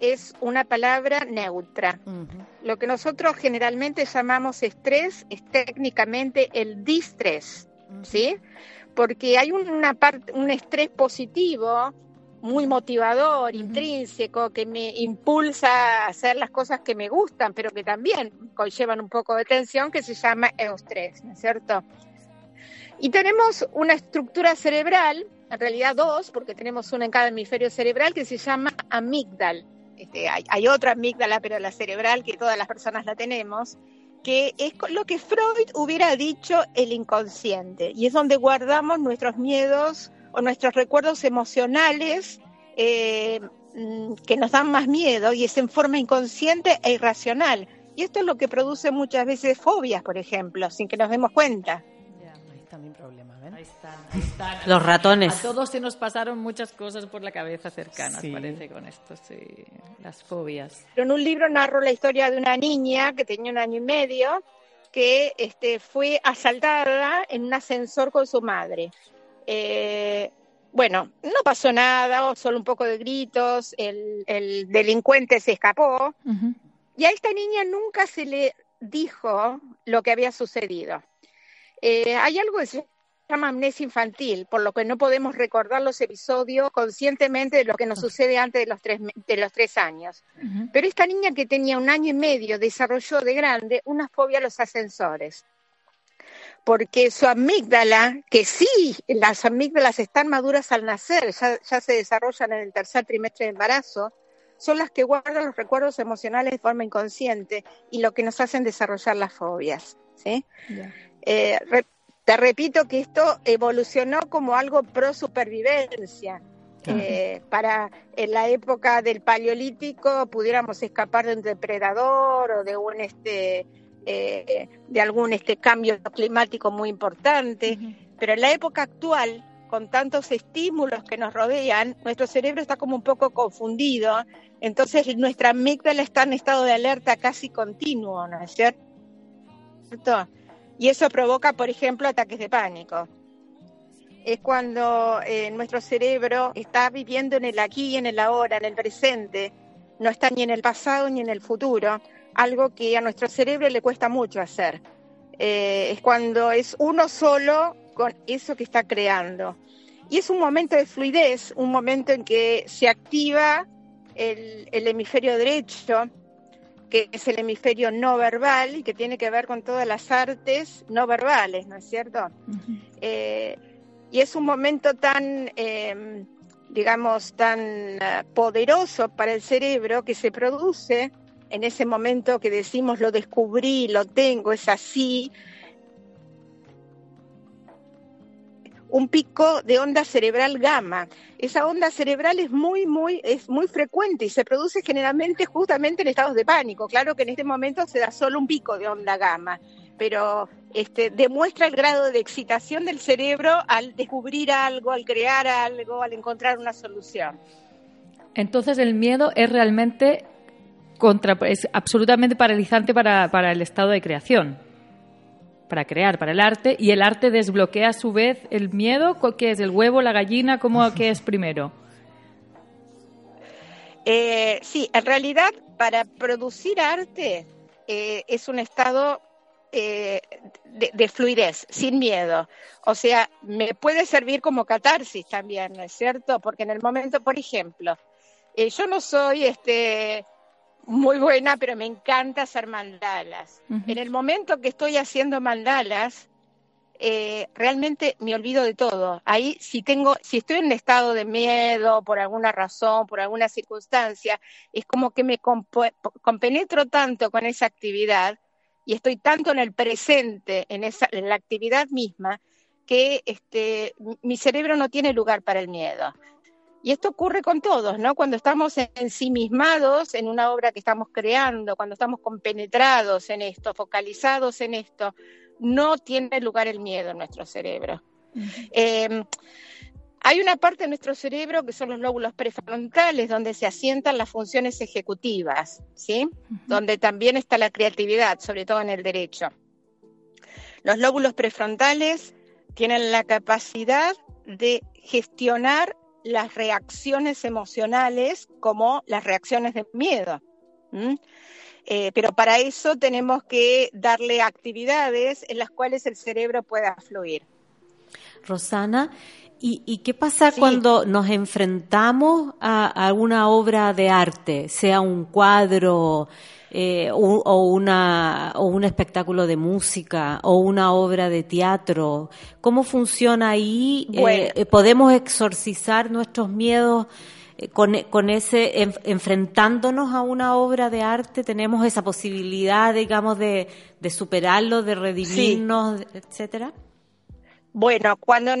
es una palabra neutra. Lo que nosotros generalmente llamamos estrés es técnicamente el distrés, ¿sí? porque hay una parte, un estrés positivo, muy motivador, intrínseco, que me impulsa a hacer las cosas que me gustan, pero que también conllevan un poco de tensión, que se llama estrés, ¿no es cierto? Y tenemos una estructura cerebral, en realidad dos, porque tenemos una en cada hemisferio cerebral, que se llama amígdala. Este, hay, hay, otra amígdala, pero la cerebral, que todas las personas la tenemos, que es lo que Freud hubiera dicho el inconsciente, y es donde guardamos nuestros miedos o nuestros recuerdos emocionales eh, mm, que nos dan más miedo y es en forma inconsciente e irracional. Y esto es lo que produce muchas veces fobias, por ejemplo, sin que nos demos cuenta. ahí está mi problema. Los ratones. A todos se nos pasaron muchas cosas por la cabeza cercanas, parece, con esto, sí. Las fobias. En un libro narro la historia de una niña que tenía un año y medio que este, fue asaltada en un ascensor con su madre. Eh, bueno, no pasó nada, solo un poco de gritos, el, delincuente se escapó y a esta niña nunca se le dijo lo que había sucedido. Eh, hay algo que se llama amnesia infantil, por lo que no podemos recordar los episodios conscientemente de lo que nos sucede antes de los tres, de los tres años. Pero esta niña que tenía un año y medio desarrolló de grande una fobia a los ascensores. Porque su amígdala, que sí, las amígdalas están maduras al nacer, ya, ya se desarrollan en el tercer trimestre de embarazo, son las que guardan los recuerdos emocionales de forma inconsciente y lo que nos hacen desarrollar las fobias. ¿sí? Te repito que esto evolucionó como algo pro supervivencia. Eh, para en la época del paleolítico pudiéramos escapar de un depredador o de un este eh, de algún este cambio climático muy importante, pero en la época actual con tantos estímulos que nos rodean, nuestro cerebro está como un poco confundido, entonces nuestra amígdala está en estado de alerta casi continuo, ¿no es cierto? Y eso provoca, por ejemplo, ataques de pánico. Es cuando eh, nuestro cerebro está viviendo en el aquí y en el ahora, en el presente, no está ni en el pasado ni en el futuro, algo que a nuestro cerebro le cuesta mucho hacer. Eh, es cuando es uno solo con eso que está creando. Y es un momento de fluidez, un momento en que se activa el, hemisferio derecho, que es el hemisferio no verbal y que tiene que ver con todas las artes no verbales, ¿no es cierto? Eh, y es un momento tan, em, digamos, tan eh, poderoso para el cerebro que se produce en ese momento que decimos lo descubrí, lo tengo, es así, un pico de onda cerebral gamma. Esa onda cerebral es muy, muy, es muy frecuente y se produce generalmente justamente en estados de pánico. Claro que en este momento se da solo un pico de onda gamma, pero este, demuestra el grado de excitación del cerebro al descubrir algo, al crear algo, al encontrar una solución. Entonces el miedo es realmente contra, es absolutamente paralizante para, para el estado de creación para crear, para el arte, y el arte desbloquea a su vez el miedo, ¿qué es? ¿El huevo, la gallina? ¿Cómo qué es primero? Eh, sí, en realidad para producir arte eh, es un estado eh, de, fluidez, sin miedo. O sea, me puede servir como catarsis también, ¿no es cierto? Porque en el momento, por ejemplo, yo no soy este muy buena, pero me encanta hacer mandalas. En el momento que estoy haciendo mandalas, eh, realmente me olvido de todo. Ahí, si tengo, si estoy en estado de miedo por alguna razón, por alguna circunstancia, es como que me compenetro tanto con esa actividad y estoy tanto en el presente, en esa, en la actividad misma, que este, mi cerebro no tiene lugar para el miedo. Y esto ocurre con todos, ¿no? Cuando estamos ensimismados en una obra que estamos creando, cuando estamos compenetrados en esto, focalizados en esto, no tiene lugar el miedo en nuestro cerebro. Em, hay una parte de nuestro cerebro que son los lóbulos prefrontales, donde se asientan las funciones ejecutivas, ¿sí? Donde también está la creatividad, sobre todo en el derecho. Los lóbulos prefrontales tienen la capacidad de gestionar las reacciones emocionales como las reacciones de miedo. Eh, pero para eso tenemos que darle actividades en las cuales el cerebro pueda fluir. Rosana, ¿y, qué pasa cuando nos enfrentamos a alguna obra de arte, sea un cuadro, eh, o, una, o un espectáculo de música o una obra de teatro? ¿Cómo funciona ahí? Eh, eh, ¿Podemos exorcizar nuestros miedos con, con ese, enfrentándonos a una obra de arte? ¿Tenemos esa posibilidad, digamos, de, de superarlo, de redimirnos, etcétera? Bueno, cuando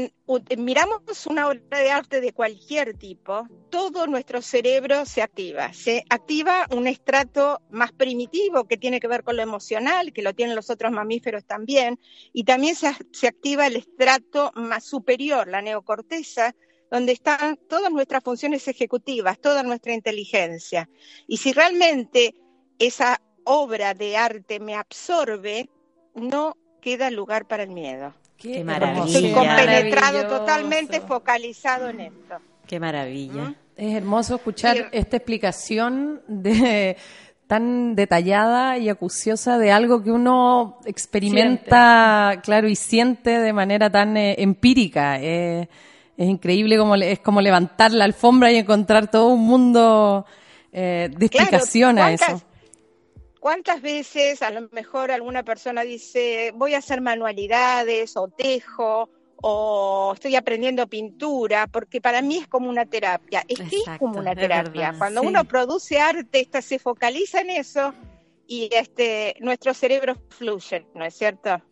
miramos una obra de arte de cualquier tipo, todo nuestro cerebro se activa. Se activa un estrato más primitivo que tiene que ver con lo emocional, que lo tienen los otros mamíferos también, y también se, activa el estrato más superior, la neocorteza, donde están todas nuestras funciones ejecutivas, toda nuestra inteligencia. Y si realmente esa obra de arte me absorbe, no queda lugar para el miedo. Qué, maravilla. Compenetrado, totalmente focalizado en esto. Qué maravilla. Es hermoso escuchar esta explicación de tan detallada y acuciosa de algo que uno experimenta, claro, y siente de manera tan eh, empírica. es increíble como es como levantar la alfombra y encontrar todo un mundo eh, de explicación a eso. ¿Cuántas veces a lo mejor alguna persona dice, voy a hacer manualidades o tejo o estoy aprendiendo pintura? Porque para mí es como una terapia. Es que es como una terapia. Cuando uno produce arte, se focaliza en eso y este, nuestro cerebro fluye, ¿no es cierto?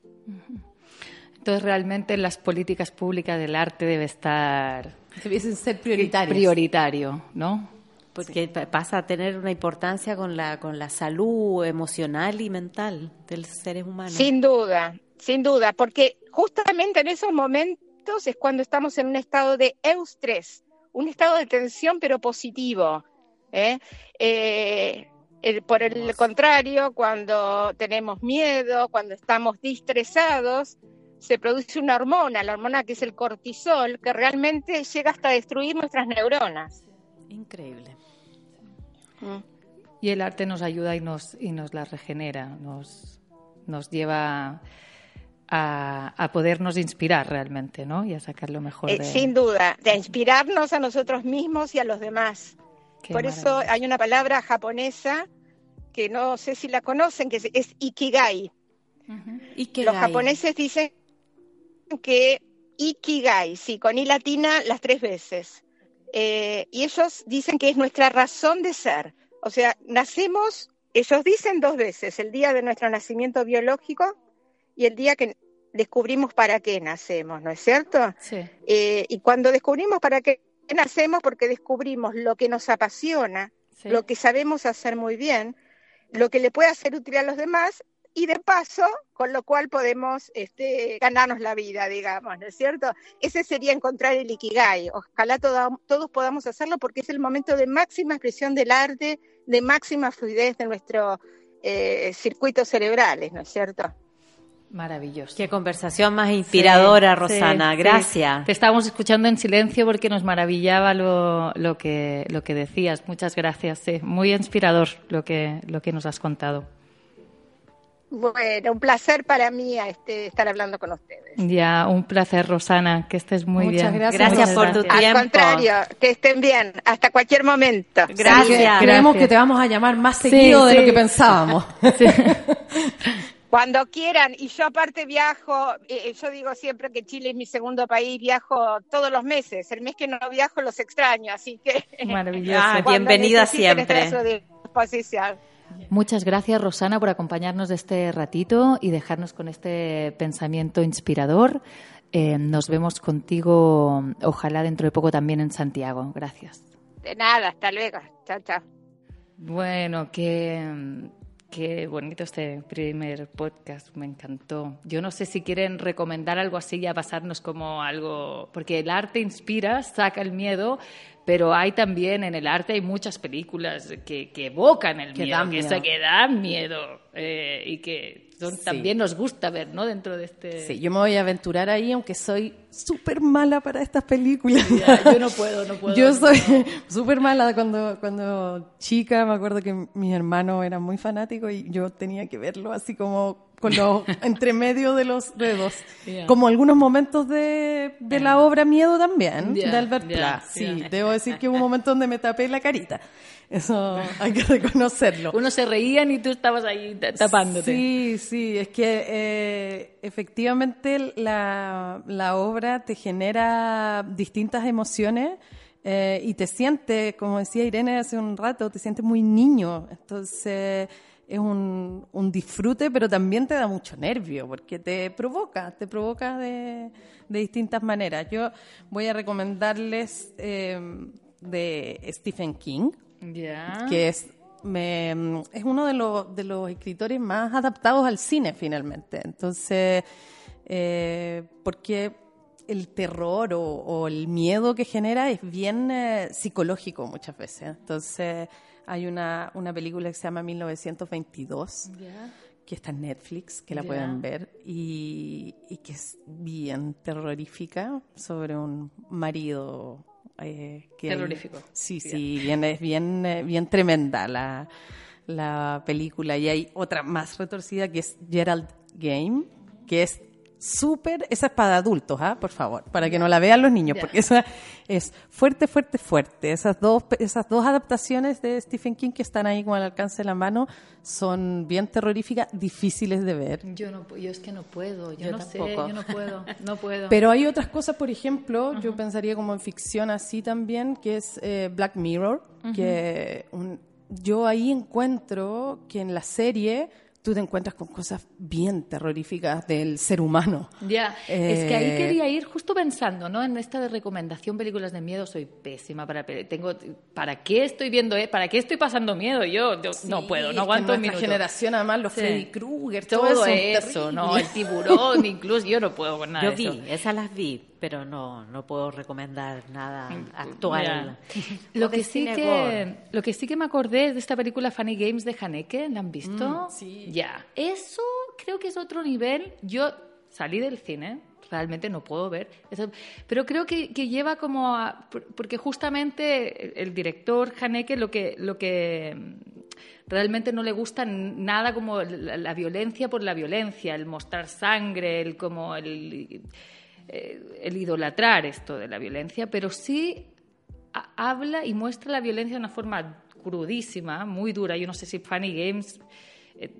Entonces realmente las políticas públicas del arte debe estar Debiesen ser prioritarios. Prioritario, ¿no? Porque pasa a tener una importancia con la, con la salud emocional y mental de los seres humanos. Sin duda, sin duda, porque justamente en esos momentos es cuando estamos en un estado de eustrés, un estado de tensión pero positivo. ¿eh? Eh, por el contrario, cuando tenemos miedo, cuando estamos distresados, se produce una hormona, la hormona que es el cortisol, que realmente llega hasta destruir nuestras neuronas. Increíble. Y el arte nos ayuda y nos, y nos la regenera, nos, nos lleva a, a, podernos inspirar realmente, ¿no? Y a sacar lo mejor eh, de... sin duda, de inspirarnos a nosotros mismos y a los demás. Por eso hay una palabra japonesa que no sé si la conocen, que es, ikigai. Los japoneses dicen que ikigai, sí, con i latina las tres veces. Eh, y ellos dicen que es nuestra razón de ser. O sea, nacemos, ellos dicen dos veces, el día de nuestro nacimiento biológico y el día que descubrimos para qué nacemos, ¿no es cierto? Sí. Eh, y cuando descubrimos para qué nacemos, porque descubrimos lo que nos apasiona, Sí. lo que sabemos hacer muy bien, lo que le puede hacer útil a los demás y de paso, con lo cual podemos este, ganarnos la vida, digamos, ¿no es cierto? Ese sería encontrar el ikigai. Ojalá toda- todos podamos hacerlo porque es el momento de máxima expresión del arte, de máxima fluidez de nuestros eh, circuitos cerebrales, ¿no es cierto? Maravilloso. Qué conversación más inspiradora, Sí, Rosana. sí, sí. Gracias. Te estábamos escuchando en silencio porque nos maravillaba lo, lo, que, lo que decías. Muchas gracias. sí. Muy inspirador lo que, lo que nos has contado. Bueno, un placer para mí este, estar hablando con ustedes. Ya, un placer, Rosana. Que estés muy Muchas bien. gracias, Gracias por tu Al tiempo. contrario, que estén bien, hasta cualquier momento. Gracias. Creemos Gracias. que te vamos a llamar más Sí, seguido de sí. lo que pensábamos. Cuando quieran, y yo aparte viajo, eh, yo digo siempre que Chile es mi segundo país, viajo todos los meses, el mes que no viajo los extraño, así que Maravilloso. Ah, bienvenida siempre. a su disposición. Muchas gracias, Rosana, por acompañarnos de este ratito y dejarnos con este pensamiento inspirador. Eh, nos vemos contigo, ojalá dentro de poco también en Santiago. Gracias. De nada, hasta luego. Chao, chao. Bueno, qué, qué bonito este primer podcast, me encantó. Yo no sé si quieren recomendar algo así y a pasarnos como algo, porque el arte inspira, saca el miedo, pero hay también en el arte hay muchas películas que, que evocan el Que miedo, dan que, miedo. que dan miedo eh, y que Sí. también nos gusta ver, ¿no? Dentro de este... Sí, yo me voy a aventurar ahí, aunque soy súper mala para estas películas. Ya, yo no puedo, no puedo. Yo no soy puedo. súper mala cuando, cuando chica, me acuerdo que mis hermanos eran muy fanáticos y yo tenía que verlo así como con los entre medio de los dedos. Como algunos momentos de, de la obra Miedo también, de Albert ya, Pla. Sí, debo decir que hubo un momento donde me tapé la carita. Eso hay que reconocerlo. Unos se reían y tú estabas ahí ta- tapándote. Sí, sí, es que eh, efectivamente la, la obra te genera distintas emociones eh, y te sientes, como decía Irene hace un rato, te sientes muy niño. Entonces es un, un disfrute, pero también te da mucho nervio porque te provoca, te provoca de, de distintas maneras. Yo voy a recomendarles eh, de Stephen King Que es, me- es uno de los, de los escritores más adaptados al cine finalmente. Entonces, eh, porque el terror o, o el miedo que genera es bien eh, psicológico muchas veces. Entonces, hay una, una película que se llama 1922 Ya. que está en Netflix, que la pueden ver, y, y que es bien terrorífica sobre un marido. Eh, que Terrorífico. sí, sí, bien, es bien, eh, bien tremenda la, la película. Y hay otra más retorcida que es Gerald Game, que es súper, esa es para adultos, ¿ah? por favor, para que no la vean los niños, porque esa es fuerte, fuerte, fuerte. Esas dos, esas dos adaptaciones de Stephen King que están ahí como al alcance de la mano son bien terroríficas, difíciles de ver. Yo no, yo es que no puedo, yo, Yo no sé, tampoco. yo no puedo, no puedo. Pero hay otras cosas, por ejemplo, yo pensaría como en ficción así también, que es eh, Black Mirror, que un- yo ahí encuentro que en la serie tú te encuentras con cosas bien terroríficas del ser humano. Ya, es que ahí Eh, quería ir justo pensando, ¿no? En esta de recomendación películas de miedo soy pésima para tengo ¿para qué estoy viendo, eh? ¿Para qué estoy pasando miedo? Yo, yo no puedo, no aguanto nuestra minuto. generación, además, los Sí. Freddy Krueger, todo, todo, eso, ¿no? El tiburón, incluso yo no puedo con nada Yo de vi, eso. esas las vi, pero no, no puedo recomendar nada actual. Lo que sí que lo que sí que me acordé es de esta película Funny Games de Haneke, ¿la han visto? Mm, sí. Ya. Eso creo que es otro nivel. Yo salí del cine, realmente no puedo ver, eso- pero creo que, que lleva como a, por- porque justamente el director Haneke lo que lo que realmente no le gusta nada como la, la violencia por la violencia, el mostrar sangre, el como el eh, el idolatrar esto de la violencia, pero sí ha- habla y muestra la violencia de una forma crudísima, muy dura. Yo no sé si Funny Games, eh,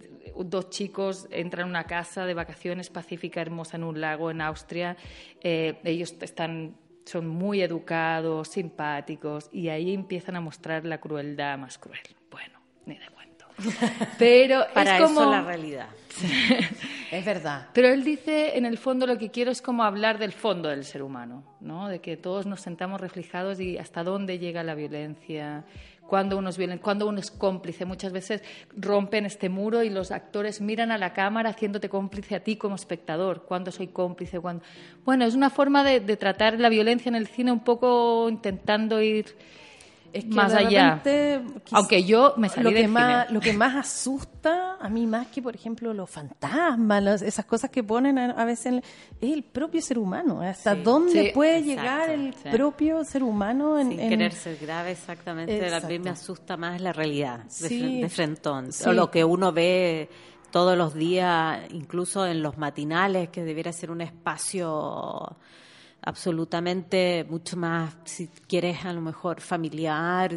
dos chicos entran a una casa de vacaciones pacífica, hermosa, en un lago en Austria. Eh, ellos están, son muy educados, simpáticos, y ahí empiezan a mostrar la crueldad más cruel. Bueno, ni de. Pero Para es como... eso la realidad. Es verdad. Pero él dice, en el fondo, lo que quiero es como hablar del fondo del ser humano, ¿no? De que todos nos sentamos reflejados y hasta dónde llega la violencia, cuando uno es violento, cuando uno es cómplice. Muchas veces rompen este muro y los actores miran a la cámara haciéndote cómplice a ti como espectador. ¿Cuándo soy cómplice? ¿Cuándo? Bueno, es una forma de, de tratar la violencia en el cine un poco intentando ir Es que más de allá. repente, quizá- Aunque yo me salí lo que del más cine. lo que más asusta a mí más que por ejemplo los fantasmas las- esas cosas que ponen a, a veces en- es el propio ser humano hasta Sí. dónde Sí, puede exacto, llegar el sí. propio ser humano en, Sin en- querer ser grave, exactamente. A mí Exacto. me asusta más la realidad, de, de frentón. Sí. O lo que uno ve todos los días, incluso en los matinales, que debiera ser un espacio absolutamente mucho más, si quieres, a lo mejor familiar,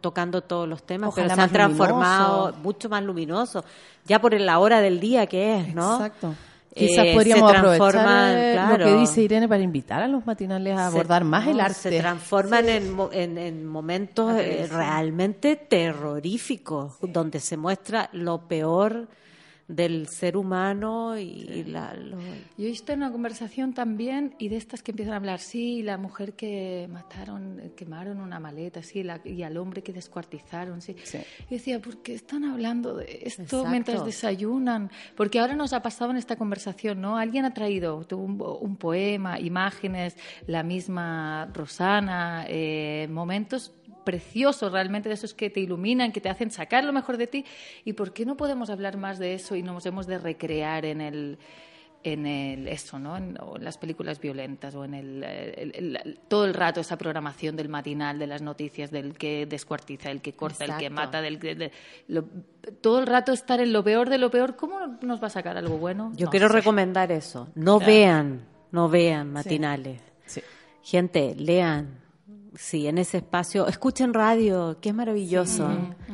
tocando todos los temas, Ojalá pero se han transformado luminoso. mucho más luminoso, ya por la hora del día que es, ¿no? Exacto. Eh, Quizás podríamos aprovechar eh, lo claro. que dice Irene para invitar a los matinales a se- abordar más el arte. Se transforman en, mo- en, en momentos eh, sí. realmente terroríficos, donde se muestra lo peor del ser humano y la, lo- Yo he visto en una conversación también, y de estas que empiezan a hablar, sí, la mujer que mataron, eh, quemaron una maleta, sí, la- y al hombre que descuartizaron, sí. Y decía, ¿por qué están hablando de esto Exacto. mientras desayunan? Porque ahora nos ha pasado en esta conversación, ¿no? Alguien ha traído un, un poema, imágenes, la misma Rosana, eh, momentos preciosos realmente de esos que te iluminan, que te hacen sacar lo mejor de ti. ¿Y por qué no podemos hablar más de eso y nos hemos de recrear en el en el eso, ¿no? En, o en las películas violentas o en el, el- el- el- todo el rato esa programación del matinal, de las noticias, del que descuartiza, el que corta, el que mata, del que de- lo- todo el rato estar en lo peor de lo peor. ¿Cómo nos va a sacar algo bueno? Yo No quiero sé. recomendar eso. No Claro. vean, no vean matinales. Sí. Gente, lean. Sí, en ese espacio. Escuchen radio, que es maravilloso.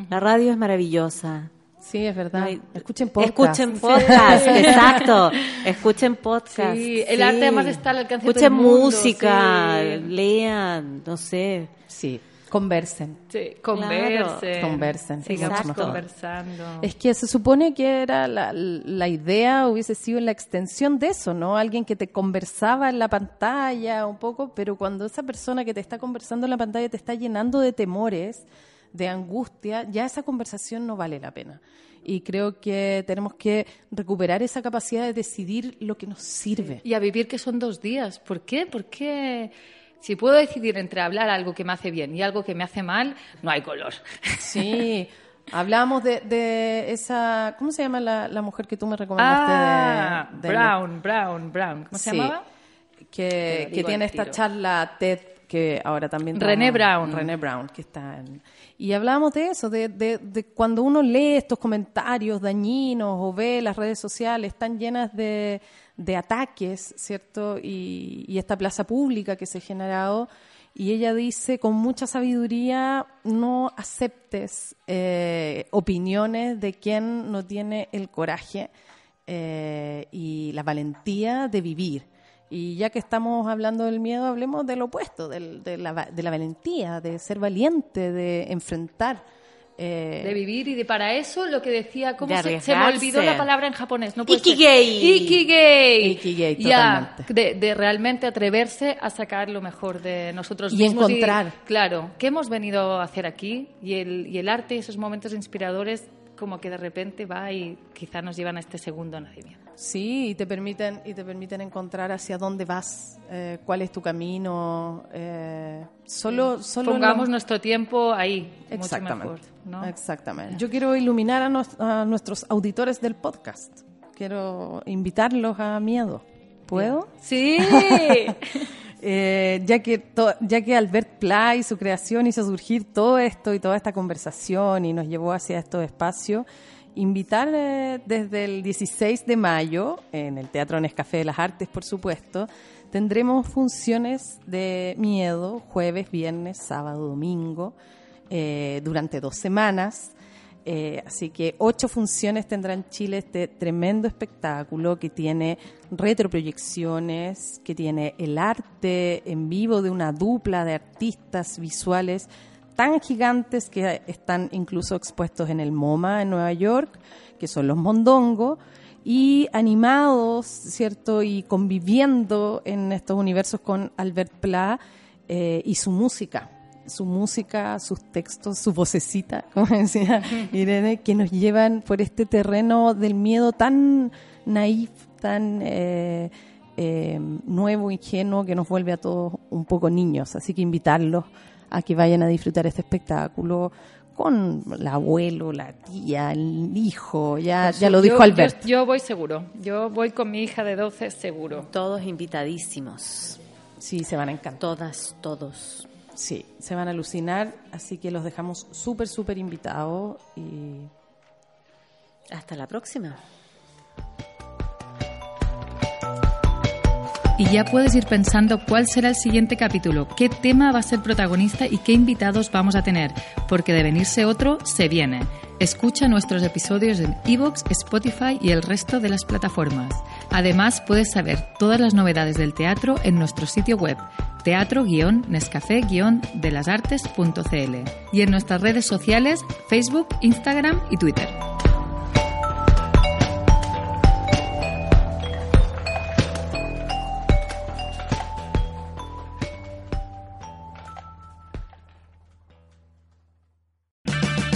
La radio es maravillosa. Sí, es verdad. Escuchen podcast. Escuchen podcast, exacto. Escuchen podcast. Sí, el arte además está al alcance de todo Escuchen el mundo, música, lean, no sé. Sí, conversen. Sí, conversen. Conversen, Sigamos mucho mejor. conversando. Es que se supone que era la, la idea hubiese sido la extensión de eso, ¿no? Alguien que te conversaba en la pantalla un poco, pero cuando esa persona que te está conversando en la pantalla te está llenando de temores, de angustia, ya esa conversación no vale la pena. Y creo que tenemos que recuperar esa capacidad de decidir lo que nos sirve. Y a vivir que son dos días. ¿Por qué? Porque si puedo decidir entre hablar algo que me hace bien y algo que me hace mal, no hay color. Sí, hablábamos de, de esa, ¿cómo se llama la, la mujer que tú me recomendaste? Ah, de, de- Brown, Brown, Brown. ¿Cómo se llamaba? Que, tiene esta charla TED que ahora también... René Brown. René Brown, que está en- Y hablábamos de eso, de, de, de cuando uno lee estos comentarios dañinos o ve las redes sociales tan llenas de, de ataques, ¿cierto? Y, esta plaza pública que se ha generado. Y ella dice con mucha sabiduría, no aceptes eh, opiniones de quien no tiene el coraje eh, y la valentía de vivir. Y ya que estamos hablando del miedo, hablemos del opuesto, del- de, la, de la valentía, de ser valiente, de enfrentar Eh, de vivir y de para eso lo que decía, ¿cómo se, se me olvidó la palabra en japonés? No puede ser. Ikigei. Ikigei. Ikigei, Ya, de, de realmente atreverse a sacar lo mejor de nosotros Y mismos. encontrar. claro, ¿qué hemos venido a hacer aquí? Y el, y el arte y esos momentos inspiradores como que de repente va y quizá nos llevan a este segundo nacimiento. Sí, y te permiten, y te permiten encontrar hacia dónde vas, eh, cuál es tu camino. eh, solo, solo Pongamos lo- nuestro tiempo ahí, Exactamente. mucho mejor. ¿no? Exactamente. Yo quiero iluminar a, nos- a nuestros auditores del podcast. Quiero invitarlos a miedo. ¿Puedo? Sí. Eh, ya, que to- ya que Albert Pla y su creación hizo surgir todo esto y toda esta conversación y nos llevó hacia estos espacios, invitar eh, desde el 16 de mayo en el Teatro Nescafé de las Artes, por supuesto, tendremos funciones de miedo jueves, viernes, sábado, domingo, eh, durante dos semanas. Eh, así que ocho funciones tendrá en Chile este tremendo espectáculo que tiene retroproyecciones, que tiene el arte en vivo de una dupla de artistas visuales tan gigantes que están incluso expuestos en el MoMA en Nueva York, que son los Mondongo, y animados, ¿cierto? Y conviviendo en estos universos con Albert Pla eh, y su música su música, sus textos, su vocecita, como decía Irene, que nos llevan por este terreno del miedo tan naif, tan eh, eh, nuevo, ingenuo, que nos vuelve a todos un poco niños. Así que invitarlos a que vayan a disfrutar este espectáculo con el abuelo, la tía, el hijo, ya, ya lo dijo Yo- Albert. Yo, yo voy seguro. Yo voy con mi hija de 12 seguro. Todos invitadísimos. Sí, se van a encantar. Todas, todos. Sí, se van a alucinar, así que los dejamos súper, súper invitados y Hasta la próxima. Y ya puedes ir pensando cuál será el siguiente capítulo, qué tema va a ser protagonista y qué invitados vamos a tener, porque de venirse otro, se viene. Escucha nuestros episodios en Evox, Spotify y el resto de las plataformas. Además, puedes saber todas las novedades del teatro en nuestro sitio web teatro-nescafé-delasartes.cl y en nuestras redes sociales Facebook, Instagram y Twitter.